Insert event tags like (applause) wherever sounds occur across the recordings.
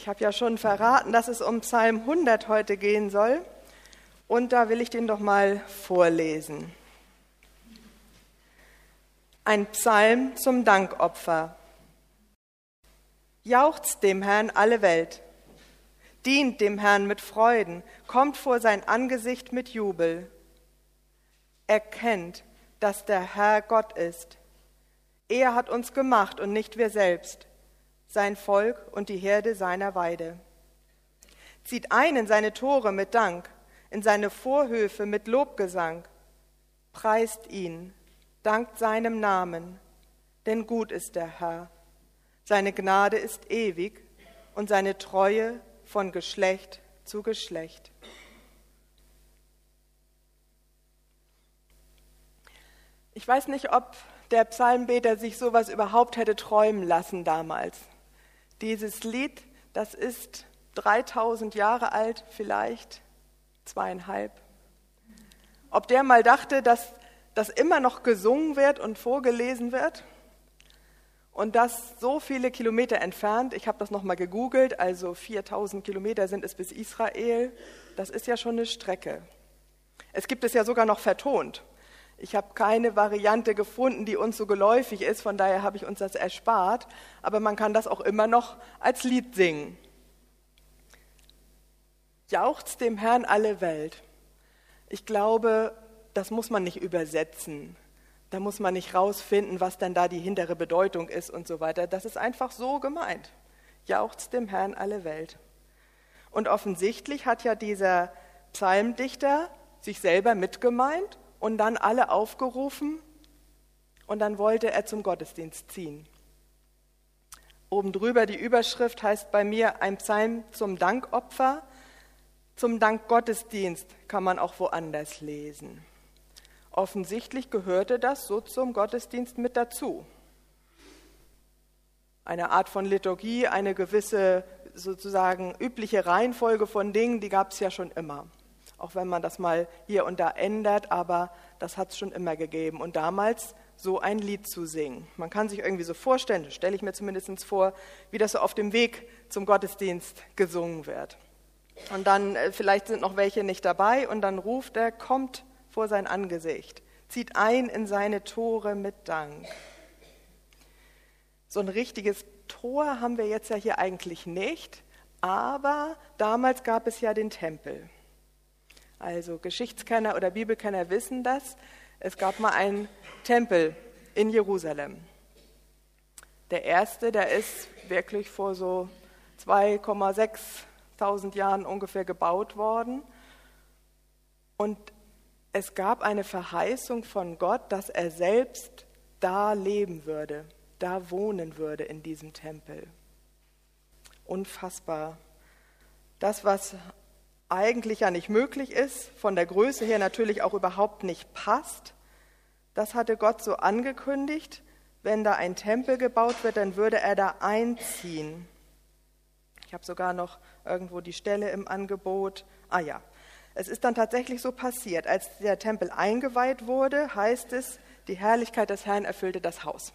Ich habe ja schon verraten, dass es um Psalm 100 heute gehen soll. Und da will ich den doch mal vorlesen. Ein Psalm zum Dankopfer. Jauchzt dem Herrn alle Welt. Dient dem Herrn mit Freuden, kommt vor sein Angesicht mit Jubel. Erkennt, dass der Herr Gott ist. Er hat uns gemacht und nicht wir selbst sein Volk und die Herde seiner Weide. Zieht ein in seine Tore mit Dank, in seine Vorhöfe mit Lobgesang. Preist ihn, dankt seinem Namen, denn gut ist der Herr. Seine Gnade ist ewig und seine Treue von Geschlecht zu Geschlecht. Ich weiß nicht, ob der Psalmbeter sich sowas überhaupt hätte träumen lassen damals. Dieses Lied, das ist 3000 Jahre alt, vielleicht zweieinhalb. Ob der mal dachte, dass das immer noch gesungen wird und vorgelesen wird und das so viele Kilometer entfernt, ich habe das nochmal gegoogelt, also 4000 Kilometer sind es bis Israel, das ist ja schon eine Strecke. Es gibt es ja sogar noch vertont. Ich habe keine Variante gefunden, die uns so geläufig ist, von daher habe ich uns das erspart. Aber man kann das auch immer noch als Lied singen. Jauchzt dem Herrn alle Welt. Ich glaube, das muss man nicht übersetzen. Da muss man nicht rausfinden, was denn da die hintere Bedeutung ist und so weiter. Das ist einfach so gemeint. Jauchzt dem Herrn alle Welt. Und offensichtlich hat ja dieser Psalmdichter sich selber mitgemeint und dann alle aufgerufen und dann wollte er zum Gottesdienst ziehen. Oben drüber die Überschrift heißt bei mir ein Psalm zum Dankopfer. Zum Dankgottesdienst kann man auch woanders lesen. Offensichtlich gehörte das so zum Gottesdienst mit dazu. Eine Art von Liturgie, eine gewisse sozusagen übliche Reihenfolge von Dingen, die gab es ja schon immer auch wenn man das mal hier und da ändert, aber das hat es schon immer gegeben. Und damals so ein Lied zu singen. Man kann sich irgendwie so vorstellen, das stelle ich mir zumindest vor, wie das so auf dem Weg zum Gottesdienst gesungen wird. Und dann, äh, vielleicht sind noch welche nicht dabei, und dann ruft er, kommt vor sein Angesicht, zieht ein in seine Tore mit Dank. So ein richtiges Tor haben wir jetzt ja hier eigentlich nicht, aber damals gab es ja den Tempel. Also Geschichtskenner oder Bibelkenner wissen das. Es gab mal einen Tempel in Jerusalem. Der erste, der ist wirklich vor so 2,6 Jahren ungefähr gebaut worden. Und es gab eine Verheißung von Gott, dass er selbst da leben würde, da wohnen würde in diesem Tempel. Unfassbar. Das, was eigentlich ja nicht möglich ist, von der Größe her natürlich auch überhaupt nicht passt. Das hatte Gott so angekündigt. Wenn da ein Tempel gebaut wird, dann würde er da einziehen. Ich habe sogar noch irgendwo die Stelle im Angebot. Ah ja, es ist dann tatsächlich so passiert. Als der Tempel eingeweiht wurde, heißt es, die Herrlichkeit des Herrn erfüllte das Haus.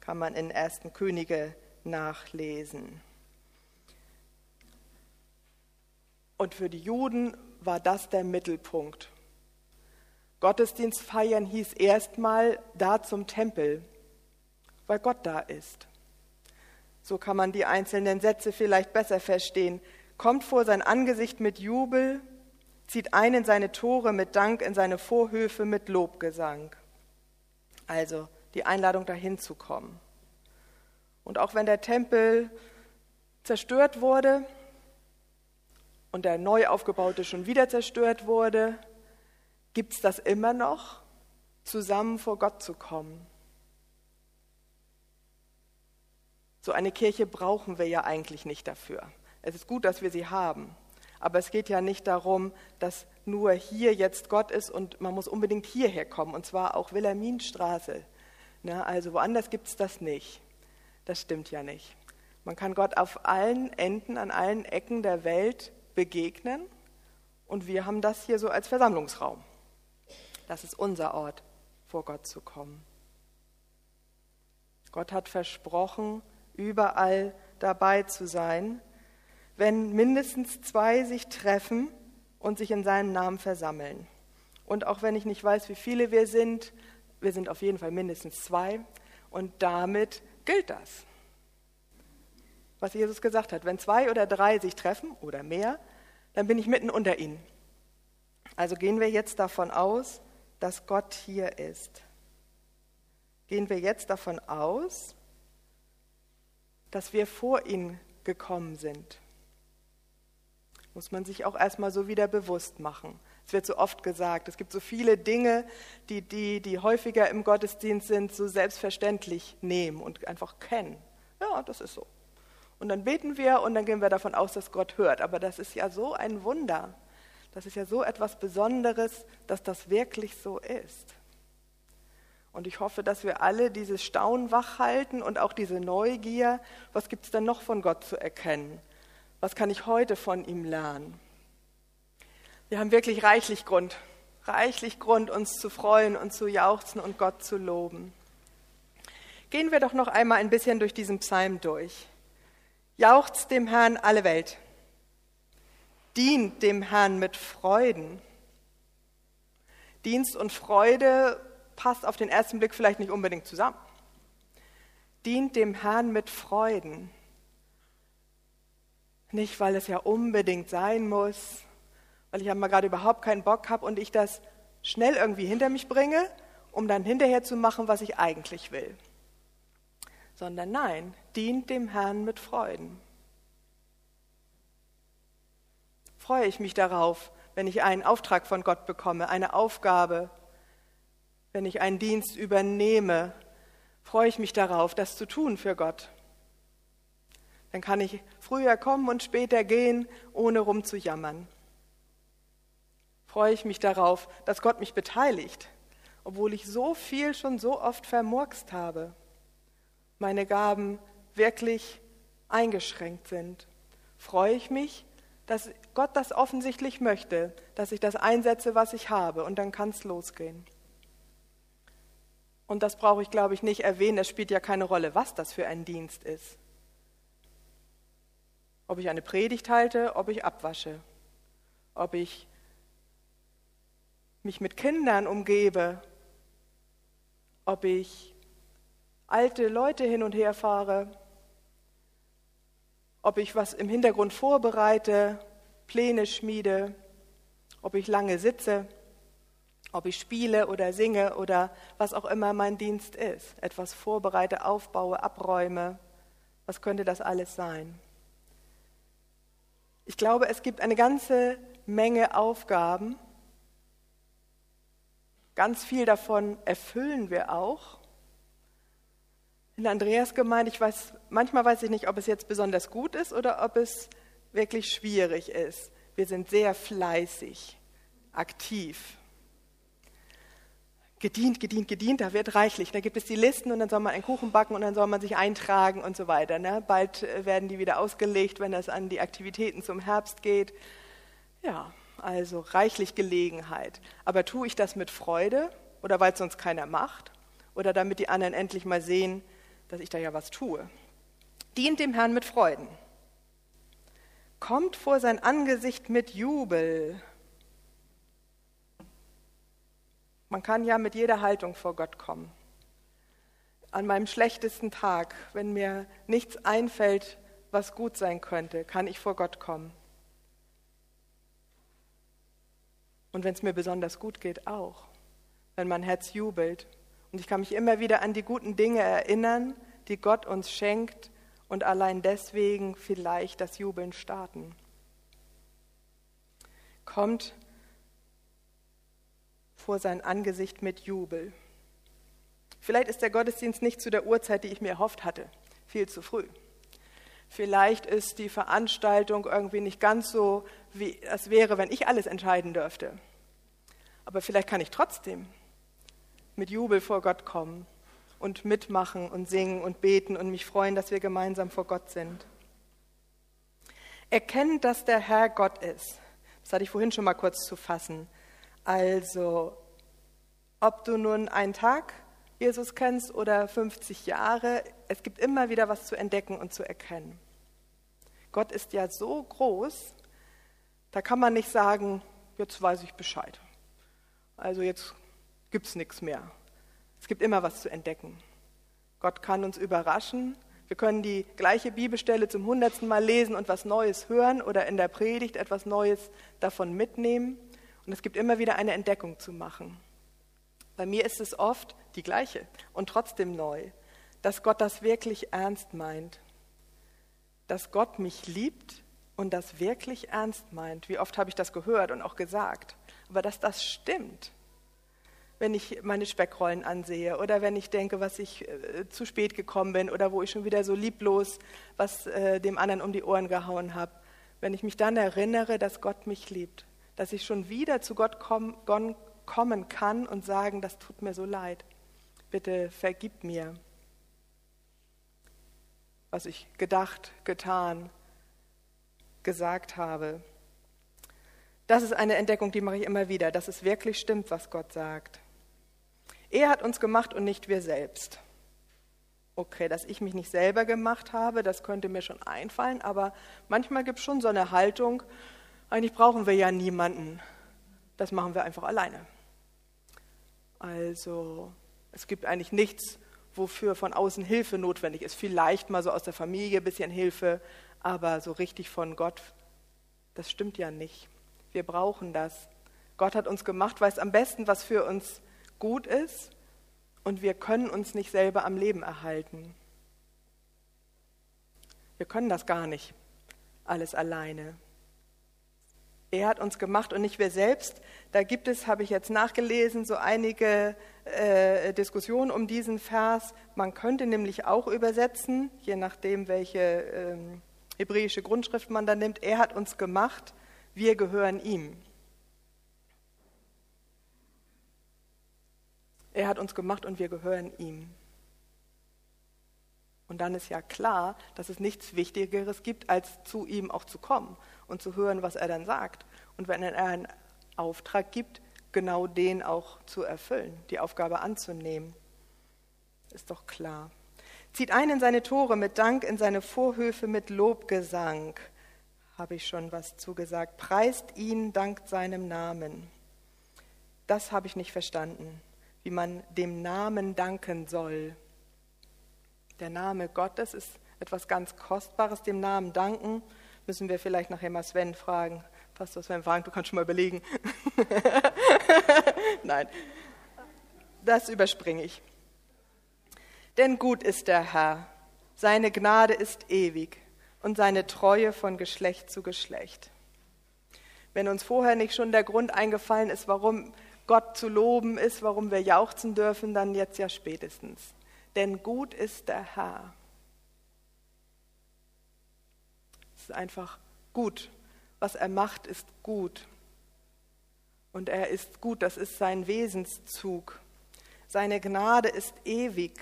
Kann man in 1. Könige nachlesen. Und für die Juden war das der Mittelpunkt. Gottesdienst feiern hieß erstmal da zum Tempel, weil Gott da ist. So kann man die einzelnen Sätze vielleicht besser verstehen. Kommt vor sein Angesicht mit Jubel, zieht ein in seine Tore mit Dank, in seine Vorhöfe mit Lobgesang. Also die Einladung dahin zu kommen. Und auch wenn der Tempel zerstört wurde, und der neu aufgebaute schon wieder zerstört wurde, gibt es das immer noch, zusammen vor Gott zu kommen. So eine Kirche brauchen wir ja eigentlich nicht dafür. Es ist gut, dass wir sie haben. Aber es geht ja nicht darum, dass nur hier jetzt Gott ist und man muss unbedingt hierher kommen, und zwar auch Wilhelminstraße. Na, also woanders gibt es das nicht. Das stimmt ja nicht. Man kann Gott auf allen Enden, an allen Ecken der Welt begegnen und wir haben das hier so als Versammlungsraum. Das ist unser Ort, vor Gott zu kommen. Gott hat versprochen, überall dabei zu sein. wenn mindestens zwei sich treffen und sich in seinem Namen versammeln. Und auch wenn ich nicht weiß, wie viele wir sind, wir sind auf jeden Fall mindestens zwei. Und damit gilt das, was Jesus gesagt hat. Wenn zwei oder drei sich treffen oder mehr, dann bin ich mitten unter ihnen. Also gehen wir jetzt davon aus, dass Gott hier ist. Gehen wir jetzt davon aus, dass wir vor ihn gekommen sind muss man sich auch erstmal so wieder bewusst machen. Es wird so oft gesagt, es gibt so viele Dinge, die, die, die häufiger im Gottesdienst sind, so selbstverständlich nehmen und einfach kennen. Ja, das ist so. Und dann beten wir und dann gehen wir davon aus, dass Gott hört. Aber das ist ja so ein Wunder. Das ist ja so etwas Besonderes, dass das wirklich so ist. Und ich hoffe, dass wir alle dieses Staunen wach halten und auch diese Neugier, was gibt es denn noch von Gott zu erkennen? Was kann ich heute von ihm lernen? Wir haben wirklich reichlich Grund, reichlich Grund, uns zu freuen und zu jauchzen und Gott zu loben. Gehen wir doch noch einmal ein bisschen durch diesen Psalm durch. Jauchzt dem Herrn alle Welt. Dient dem Herrn mit Freuden. Dienst und Freude passt auf den ersten Blick vielleicht nicht unbedingt zusammen. Dient dem Herrn mit Freuden. Nicht, weil es ja unbedingt sein muss, weil ich ja mal gerade überhaupt keinen Bock habe und ich das schnell irgendwie hinter mich bringe, um dann hinterher zu machen, was ich eigentlich will. Sondern nein, dient dem Herrn mit Freuden. Freue ich mich darauf, wenn ich einen Auftrag von Gott bekomme, eine Aufgabe, wenn ich einen Dienst übernehme, freue ich mich darauf, das zu tun für Gott. Dann kann ich früher kommen und später gehen, ohne rumzujammern. Freue ich mich darauf, dass Gott mich beteiligt, obwohl ich so viel schon so oft vermurkst habe. Meine Gaben wirklich eingeschränkt sind. Freue ich mich, dass Gott das offensichtlich möchte, dass ich das einsetze, was ich habe, und dann kann es losgehen. Und das brauche ich, glaube ich, nicht erwähnen. Es spielt ja keine Rolle, was das für ein Dienst ist ob ich eine Predigt halte, ob ich abwasche, ob ich mich mit Kindern umgebe, ob ich alte Leute hin und her fahre, ob ich was im Hintergrund vorbereite, Pläne schmiede, ob ich lange sitze, ob ich spiele oder singe oder was auch immer mein Dienst ist, etwas vorbereite, aufbaue, abräume, was könnte das alles sein? Ich glaube, es gibt eine ganze Menge Aufgaben. Ganz viel davon erfüllen wir auch. In der Andreasgemeinde, ich weiß, manchmal weiß ich nicht, ob es jetzt besonders gut ist oder ob es wirklich schwierig ist. Wir sind sehr fleißig, aktiv gedient, gedient, gedient, da wird reichlich. Da gibt es die Listen und dann soll man einen Kuchen backen und dann soll man sich eintragen und so weiter. Ne? Bald äh, werden die wieder ausgelegt, wenn es an die Aktivitäten zum Herbst geht. Ja, also reichlich Gelegenheit. Aber tue ich das mit Freude oder weil es sonst keiner macht oder damit die anderen endlich mal sehen, dass ich da ja was tue? Dient dem Herrn mit Freuden. Kommt vor sein Angesicht mit Jubel. Man kann ja mit jeder Haltung vor Gott kommen. An meinem schlechtesten Tag, wenn mir nichts einfällt, was gut sein könnte, kann ich vor Gott kommen. Und wenn es mir besonders gut geht, auch. Wenn mein Herz jubelt. Und ich kann mich immer wieder an die guten Dinge erinnern, die Gott uns schenkt und allein deswegen vielleicht das Jubeln starten. Kommt vor sein Angesicht mit Jubel. Vielleicht ist der Gottesdienst nicht zu der Uhrzeit, die ich mir erhofft hatte, viel zu früh. Vielleicht ist die Veranstaltung irgendwie nicht ganz so, wie es wäre, wenn ich alles entscheiden dürfte. Aber vielleicht kann ich trotzdem mit Jubel vor Gott kommen und mitmachen und singen und beten und mich freuen, dass wir gemeinsam vor Gott sind. Erkennen, dass der Herr Gott ist. Das hatte ich vorhin schon mal kurz zu fassen. Also, ob du nun einen Tag Jesus kennst oder 50 Jahre, es gibt immer wieder was zu entdecken und zu erkennen. Gott ist ja so groß, da kann man nicht sagen, jetzt weiß ich Bescheid. Also jetzt gibt es nichts mehr. Es gibt immer was zu entdecken. Gott kann uns überraschen. Wir können die gleiche Bibelstelle zum hundertsten Mal lesen und was Neues hören oder in der Predigt etwas Neues davon mitnehmen. Und es gibt immer wieder eine Entdeckung zu machen. Bei mir ist es oft die gleiche und trotzdem neu, dass Gott das wirklich ernst meint. Dass Gott mich liebt und das wirklich ernst meint. Wie oft habe ich das gehört und auch gesagt. Aber dass das stimmt, wenn ich meine Speckrollen ansehe oder wenn ich denke, was ich äh, zu spät gekommen bin oder wo ich schon wieder so lieblos was äh, dem anderen um die Ohren gehauen habe. Wenn ich mich dann erinnere, dass Gott mich liebt, dass ich schon wieder zu Gott komm, kommen kann und sagen, das tut mir so leid. Bitte vergib mir, was ich gedacht, getan, gesagt habe. Das ist eine Entdeckung, die mache ich immer wieder, dass es wirklich stimmt, was Gott sagt. Er hat uns gemacht und nicht wir selbst. Okay, dass ich mich nicht selber gemacht habe, das könnte mir schon einfallen, aber manchmal gibt es schon so eine Haltung, eigentlich brauchen wir ja niemanden. Das machen wir einfach alleine. Also es gibt eigentlich nichts, wofür von außen Hilfe notwendig ist. Vielleicht mal so aus der Familie ein bisschen Hilfe, aber so richtig von Gott, das stimmt ja nicht. Wir brauchen das. Gott hat uns gemacht, weiß am besten, was für uns gut ist und wir können uns nicht selber am Leben erhalten. Wir können das gar nicht, alles alleine. Er hat uns gemacht und nicht wir selbst. Da gibt es, habe ich jetzt nachgelesen, so einige äh, Diskussionen um diesen Vers. Man könnte nämlich auch übersetzen, je nachdem, welche äh, hebräische Grundschrift man da nimmt. Er hat uns gemacht, wir gehören ihm. Er hat uns gemacht und wir gehören ihm. Und dann ist ja klar, dass es nichts Wichtigeres gibt, als zu ihm auch zu kommen und zu hören, was er dann sagt. Und wenn er einen Auftrag gibt, genau den auch zu erfüllen, die Aufgabe anzunehmen. Ist doch klar. Zieht ein in seine Tore mit Dank, in seine Vorhöfe mit Lobgesang. Habe ich schon was zugesagt. Preist ihn dank seinem Namen. Das habe ich nicht verstanden wie man dem Namen danken soll. Der Name Gottes ist etwas ganz Kostbares, dem Namen danken. Müssen wir vielleicht nachher mal Sven fragen. Pastor Sven fragen, du kannst schon mal überlegen. (laughs) Nein, das überspringe ich. Denn gut ist der Herr, seine Gnade ist ewig und seine Treue von Geschlecht zu Geschlecht. Wenn uns vorher nicht schon der Grund eingefallen ist, warum Gott zu loben ist, warum wir jauchzen dürfen, dann jetzt ja spätestens. Denn gut ist der Herr. Es ist einfach gut. Was er macht, ist gut. Und er ist gut, das ist sein Wesenszug. Seine Gnade ist ewig.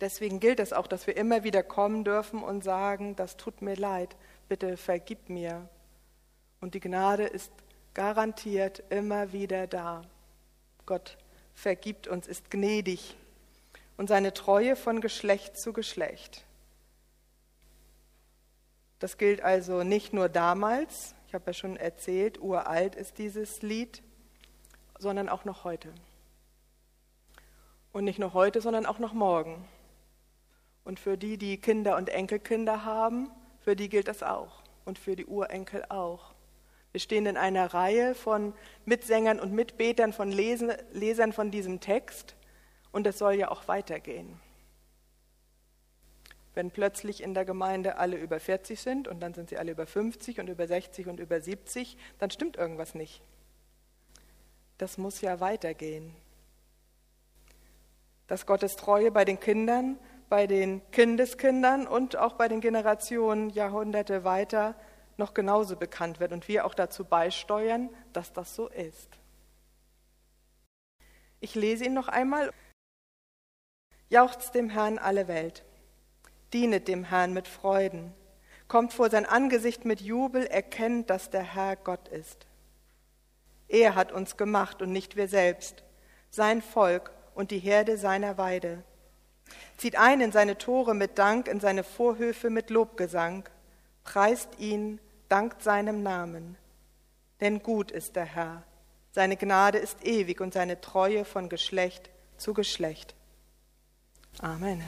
Deswegen gilt es auch, dass wir immer wieder kommen dürfen und sagen, das tut mir leid, bitte vergib mir. Und die Gnade ist garantiert immer wieder da. Gott vergibt uns, ist gnädig und seine Treue von Geschlecht zu Geschlecht. Das gilt also nicht nur damals, ich habe ja schon erzählt, uralt ist dieses Lied, sondern auch noch heute. Und nicht nur heute, sondern auch noch morgen. Und für die, die Kinder und Enkelkinder haben, für die gilt das auch. Und für die Urenkel auch. Wir stehen in einer Reihe von Mitsängern und Mitbetern, von Lesern von diesem Text und es soll ja auch weitergehen. Wenn plötzlich in der Gemeinde alle über 40 sind und dann sind sie alle über 50 und über 60 und über 70, dann stimmt irgendwas nicht. Das muss ja weitergehen. Dass Gottes Treue bei den Kindern, bei den Kindeskindern und auch bei den Generationen Jahrhunderte weiter noch genauso bekannt wird und wir auch dazu beisteuern, dass das so ist. Ich lese ihn noch einmal. Jauchzt dem Herrn alle Welt, dienet dem Herrn mit Freuden, kommt vor sein Angesicht mit Jubel, erkennt, dass der Herr Gott ist. Er hat uns gemacht und nicht wir selbst, sein Volk und die Herde seiner Weide. Zieht ein in seine Tore mit Dank, in seine Vorhöfe mit Lobgesang preist ihn, dankt seinem Namen. Denn gut ist der Herr, seine Gnade ist ewig und seine Treue von Geschlecht zu Geschlecht. Amen.